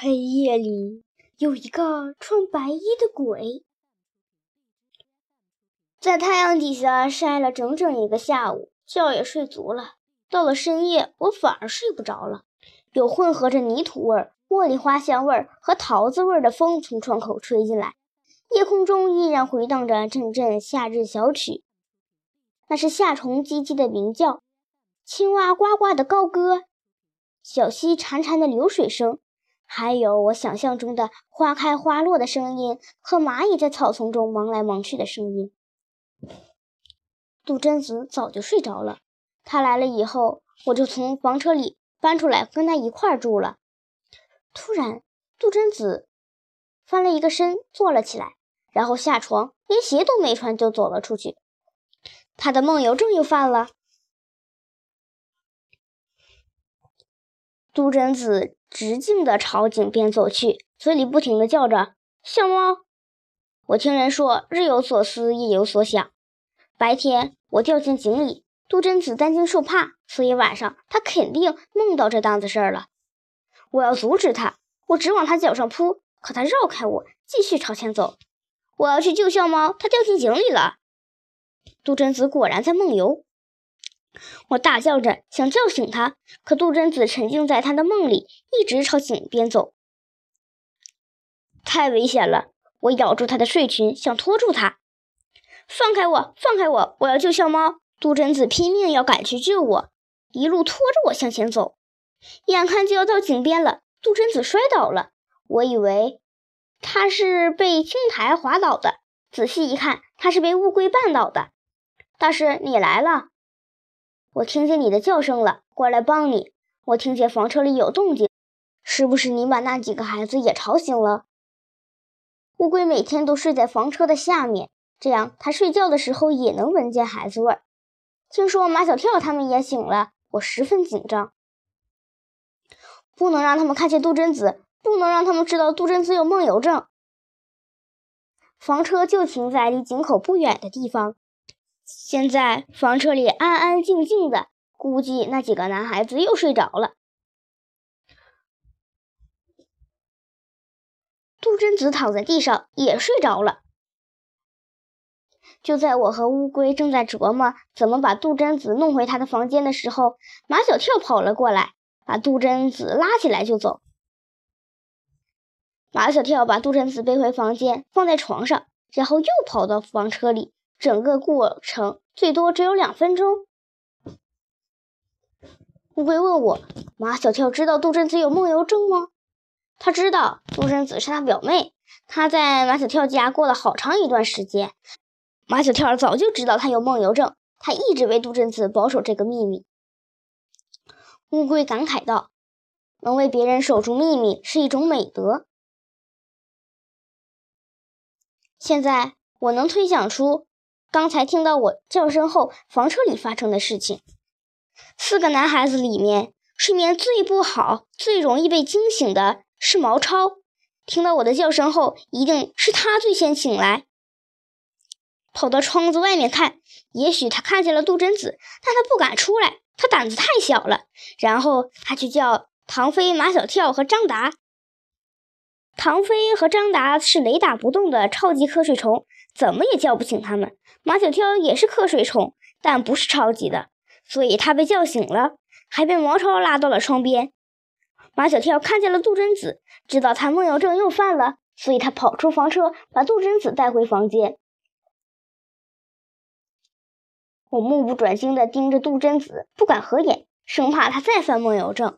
黑夜里有一个穿白衣的鬼，在太阳底下晒了整整一个下午，觉也睡足了。到了深夜，我反而睡不着了。有混合着泥土味、茉莉花香味和桃子味的风从窗口吹进来，夜空中依然回荡着阵阵夏日小曲，那是夏虫唧唧的鸣叫，青蛙呱呱的高歌，小溪潺潺的流水声。还有我想象中的花开花落的声音和蚂蚁在草丛中忙来忙去的声音。杜真子早就睡着了，他来了以后，我就从房车里搬出来跟他一块儿住了。突然，杜真子翻了一个身，坐了起来，然后下床，连鞋都没穿就走了出去。他的梦游症又犯了。杜真子。直径的朝井边走去，嘴里不停地叫着“小猫”。我听人说，日有所思，夜有所想。白天我掉进井里，杜真子担惊受怕，所以晚上他肯定梦到这档子事儿了。我要阻止他，我直往他脚上扑，可他绕开我，继续朝前走。我要去救小猫，它掉进井里了。杜真子果然在梦游。我大叫着想叫醒他，可杜真子沉浸在他的梦里，一直朝井边走。太危险了！我咬住他的睡裙，想拖住他。放开我！放开我！我要救小猫！杜真子拼命要赶去救我，一路拖着我向前走。眼看就要到井边了，杜真子摔倒了。我以为他是被青苔滑倒的，仔细一看，他是被乌龟绊倒的。大师，你来了。我听见你的叫声了，过来帮你。我听见房车里有动静，是不是你把那几个孩子也吵醒了？乌龟每天都睡在房车的下面，这样它睡觉的时候也能闻见孩子味儿。听说马小跳他们也醒了，我十分紧张，不能让他们看见杜真子，不能让他们知道杜真子有梦游症。房车就停在离井口不远的地方。现在房车里安安静静的，估计那几个男孩子又睡着了。杜真子躺在地上也睡着了。就在我和乌龟正在琢磨怎么把杜真子弄回他的房间的时候，马小跳跑了过来，把杜真子拉起来就走。马小跳把杜真子背回房间，放在床上，然后又跑到房车里。整个过程最多只有两分钟。乌龟问我：“马小跳知道杜真子有梦游症吗？”他知道，杜真子是他表妹，他在马小跳家过了好长一段时间。马小跳早就知道他有梦游症，他一直为杜真子保守这个秘密。乌龟感慨道：“能为别人守住秘密是一种美德。”现在我能推想出。刚才听到我叫声后，房车里发生的事情。四个男孩子里面，睡眠最不好、最容易被惊醒的是毛超。听到我的叫声后，一定是他最先醒来，跑到窗子外面看。也许他看见了杜真子，但他不敢出来，他胆子太小了。然后他去叫唐飞、马小跳和张达。唐飞和张达是雷打不动的超级瞌睡虫。怎么也叫不醒他们。马小跳也是瞌睡虫，但不是超级的，所以他被叫醒了，还被毛超拉到了窗边。马小跳看见了杜真子，知道他梦游症又犯了，所以他跑出房车，把杜真子带回房间。我目不转睛地盯着杜真子，不敢合眼，生怕他再犯梦游症。